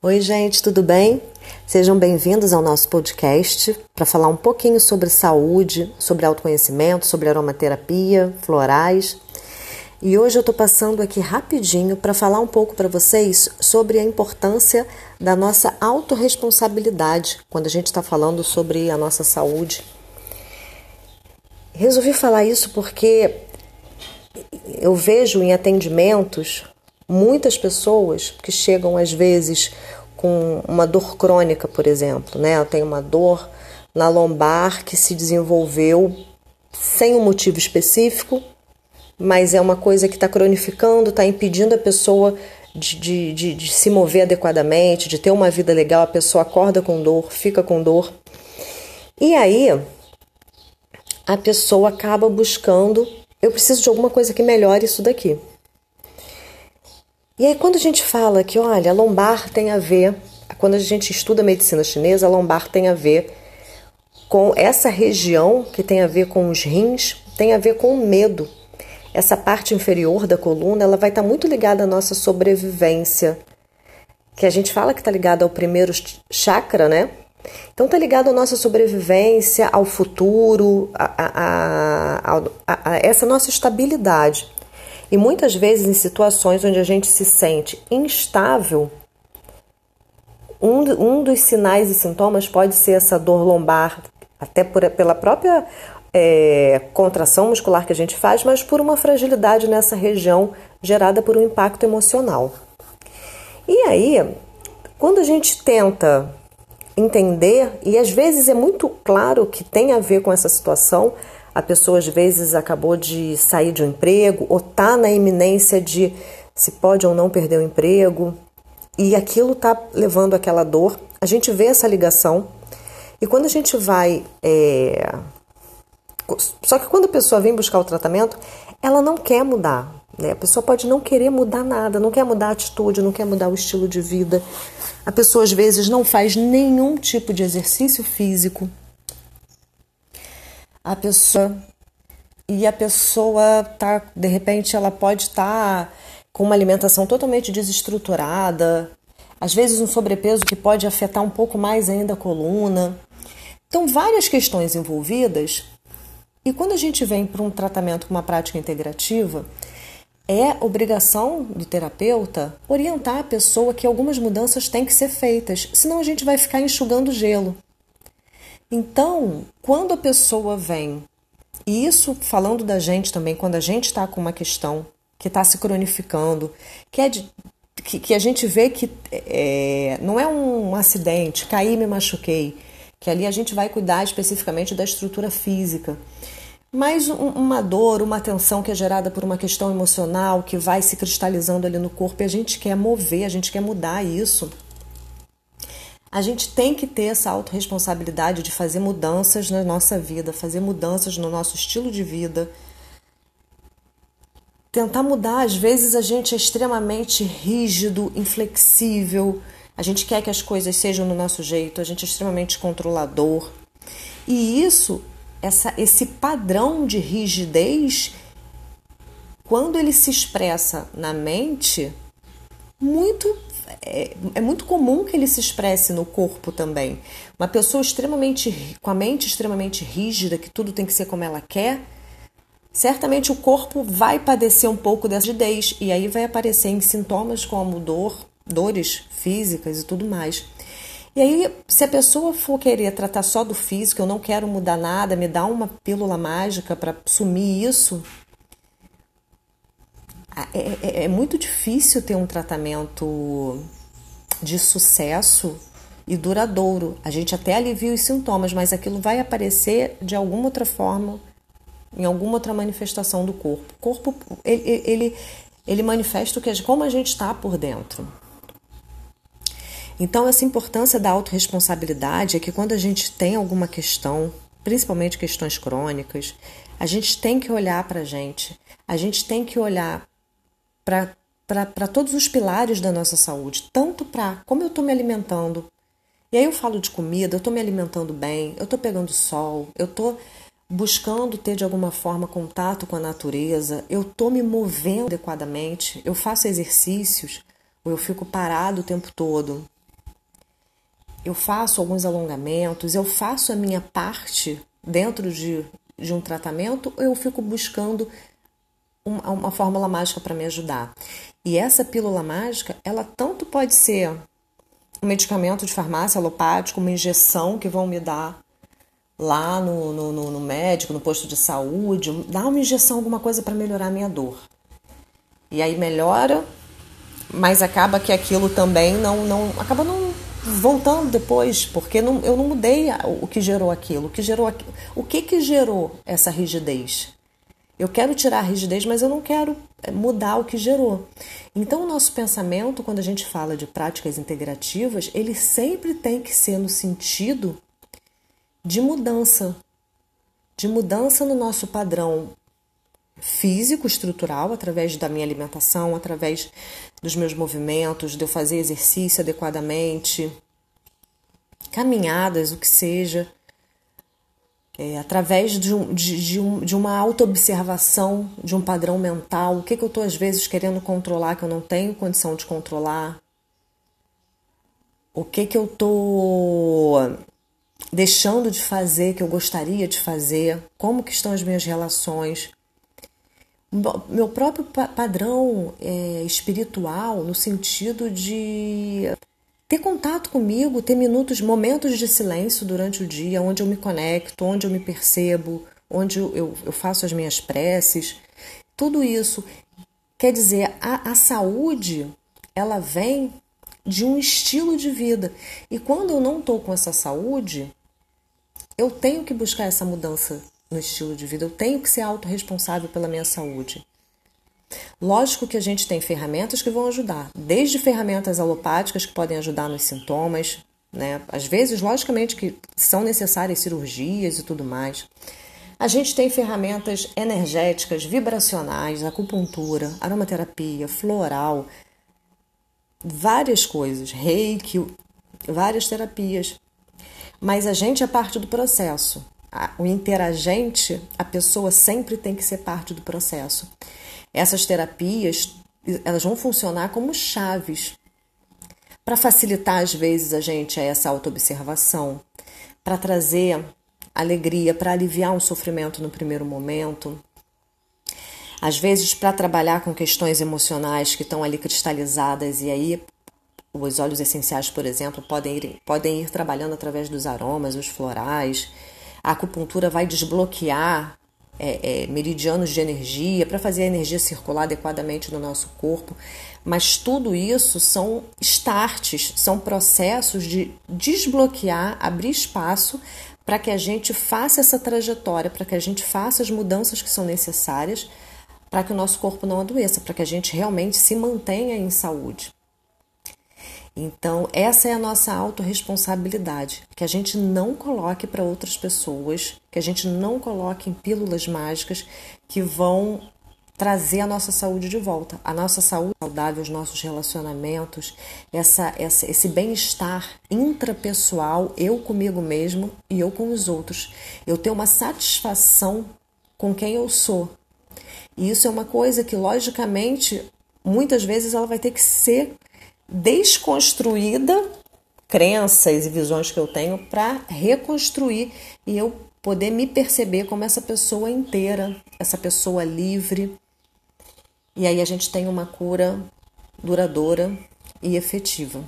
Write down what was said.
Oi, gente, tudo bem? Sejam bem-vindos ao nosso podcast para falar um pouquinho sobre saúde, sobre autoconhecimento, sobre aromaterapia, florais. E hoje eu estou passando aqui rapidinho para falar um pouco para vocês sobre a importância da nossa autorresponsabilidade quando a gente está falando sobre a nossa saúde. Resolvi falar isso porque eu vejo em atendimentos muitas pessoas que chegam às vezes com uma dor crônica, por exemplo, né? Tenho uma dor na lombar que se desenvolveu sem um motivo específico, mas é uma coisa que está cronificando, está impedindo a pessoa de, de, de, de, se mover adequadamente, de ter uma vida legal. A pessoa acorda com dor, fica com dor. E aí a pessoa acaba buscando: eu preciso de alguma coisa que melhore isso daqui. E aí, quando a gente fala que, olha, a lombar tem a ver, quando a gente estuda medicina chinesa, a lombar tem a ver com essa região que tem a ver com os rins, tem a ver com o medo. Essa parte inferior da coluna, ela vai estar muito ligada à nossa sobrevivência, que a gente fala que está ligada ao primeiro chakra, né? Então está ligado à nossa sobrevivência, ao futuro, a, a, a, a, essa nossa estabilidade. E muitas vezes, em situações onde a gente se sente instável, um, um dos sinais e sintomas pode ser essa dor lombar, até por, pela própria é, contração muscular que a gente faz, mas por uma fragilidade nessa região gerada por um impacto emocional. E aí, quando a gente tenta entender, e às vezes é muito claro que tem a ver com essa situação, a pessoa às vezes acabou de sair de um emprego ou está na iminência de se pode ou não perder o emprego e aquilo está levando aquela dor. A gente vê essa ligação e quando a gente vai. É... Só que quando a pessoa vem buscar o tratamento, ela não quer mudar. Né? A pessoa pode não querer mudar nada, não quer mudar a atitude, não quer mudar o estilo de vida. A pessoa às vezes não faz nenhum tipo de exercício físico, a pessoa e a pessoa tá de repente ela pode estar tá com uma alimentação totalmente desestruturada, às vezes um sobrepeso que pode afetar um pouco mais ainda a coluna. Então, várias questões envolvidas. E quando a gente vem para um tratamento com uma prática integrativa, é obrigação do terapeuta orientar a pessoa que algumas mudanças têm que ser feitas, senão a gente vai ficar enxugando gelo. Então, quando a pessoa vem, e isso falando da gente também, quando a gente está com uma questão que está se cronificando, que, é de, que, que, a gente vê que é, não é um acidente, caí me machuquei, que ali a gente vai cuidar especificamente da estrutura física. Mas uma dor, uma tensão que é gerada por uma questão emocional que vai se cristalizando ali no corpo e a gente quer mover, a gente quer mudar isso a gente tem que ter essa autorresponsabilidade de fazer mudanças na nossa vida, fazer mudanças no nosso estilo de vida. Tentar mudar, às vezes a gente é extremamente rígido, inflexível, a gente quer que as coisas sejam no nosso jeito, a gente é extremamente controlador. E isso, essa, esse padrão de rigidez, quando ele se expressa na mente, muito é, é, muito comum que ele se expresse no corpo também. Uma pessoa extremamente com a mente extremamente rígida, que tudo tem que ser como ela quer, certamente o corpo vai padecer um pouco dessa rigidez e aí vai aparecer em sintomas como dor, dores físicas e tudo mais. E aí, se a pessoa for querer tratar só do físico, eu não quero mudar nada, me dá uma pílula mágica para sumir isso, é, é, é muito difícil ter um tratamento de sucesso e duradouro. A gente até alivia os sintomas, mas aquilo vai aparecer de alguma outra forma, em alguma outra manifestação do corpo. O corpo, ele, ele, ele manifesta o que, como a gente está por dentro. Então, essa importância da autorresponsabilidade é que quando a gente tem alguma questão, principalmente questões crônicas, a gente tem que olhar para a gente, a gente tem que olhar para todos os pilares da nossa saúde, tanto para como eu estou me alimentando. E aí eu falo de comida, eu estou me alimentando bem, eu estou pegando sol, eu estou buscando ter de alguma forma contato com a natureza, eu estou me movendo adequadamente, eu faço exercícios ou eu fico parado o tempo todo. eu faço alguns alongamentos, eu faço a minha parte dentro de, de um tratamento, ou eu fico buscando uma, uma fórmula mágica para me ajudar. E essa pílula mágica, ela tanto pode ser um medicamento de farmácia alopático, uma injeção que vão me dar lá no, no, no, no médico, no posto de saúde, dá uma injeção, alguma coisa para melhorar a minha dor. E aí melhora, mas acaba que aquilo também não, não acaba não voltando depois, porque não, eu não mudei o que gerou aquilo, o que gerou o que que gerou essa rigidez. Eu quero tirar a rigidez, mas eu não quero eh, mudar o que gerou. Então, o nosso pensamento, quando a gente fala de práticas integrativas, ele sempre tem que ser no sentido de mudança, de mudança no nosso padrão físico, estrutural, através da minha alimentação, através dos meus movimentos, de eu fazer exercício adequadamente, caminhadas, o que seja, é, através de, um, de, de, um, de uma autoobservação de um padrão mental, o que, que eu estou às vezes querendo controlar que eu não tenho condição de controlar, o que, que eu estou deixando de fazer que eu gostaria de fazer, como que estão as minhas relações, meu próprio padrão é, espiritual no sentido de ter contato comigo, ter minutos, momentos de silêncio durante o dia, onde eu me conecto, onde eu me percebo, onde eu, eu faço as minhas preces, tudo isso. Quer dizer, a, a saúde ela vem de um estilo de vida. E quando eu não estou com essa saúde, eu tenho que buscar essa mudança no estilo de vida, eu tenho que ser autorresponsável pela minha saúde. Lógico que a gente tem ferramentas que vão ajudar, desde ferramentas alopáticas que podem ajudar nos sintomas, né? Às vezes, logicamente, que são necessárias cirurgias e tudo mais. A gente tem ferramentas energéticas, vibracionais, acupuntura, aromaterapia, floral, várias coisas, reiki, várias terapias. Mas a gente é parte do processo. O interagente, a pessoa sempre tem que ser parte do processo. Essas terapias, elas vão funcionar como chaves para facilitar às vezes a gente a essa autoobservação, para trazer alegria, para aliviar um sofrimento no primeiro momento. Às vezes para trabalhar com questões emocionais que estão ali cristalizadas e aí os óleos essenciais, por exemplo, podem ir, podem ir trabalhando através dos aromas, os florais. A acupuntura vai desbloquear é, é, meridianos de energia, para fazer a energia circular adequadamente no nosso corpo. Mas tudo isso são starts, são processos de desbloquear, abrir espaço para que a gente faça essa trajetória, para que a gente faça as mudanças que são necessárias para que o nosso corpo não adoeça, para que a gente realmente se mantenha em saúde. Então, essa é a nossa autorresponsabilidade, que a gente não coloque para outras pessoas, que a gente não coloque em pílulas mágicas que vão trazer a nossa saúde de volta, a nossa saúde saudável, os nossos relacionamentos, essa, essa esse bem-estar intrapessoal, eu comigo mesmo e eu com os outros. Eu ter uma satisfação com quem eu sou. E isso é uma coisa que, logicamente, muitas vezes ela vai ter que ser desconstruída crenças e visões que eu tenho para reconstruir e eu poder me perceber como essa pessoa inteira, essa pessoa livre. E aí a gente tem uma cura duradoura e efetiva.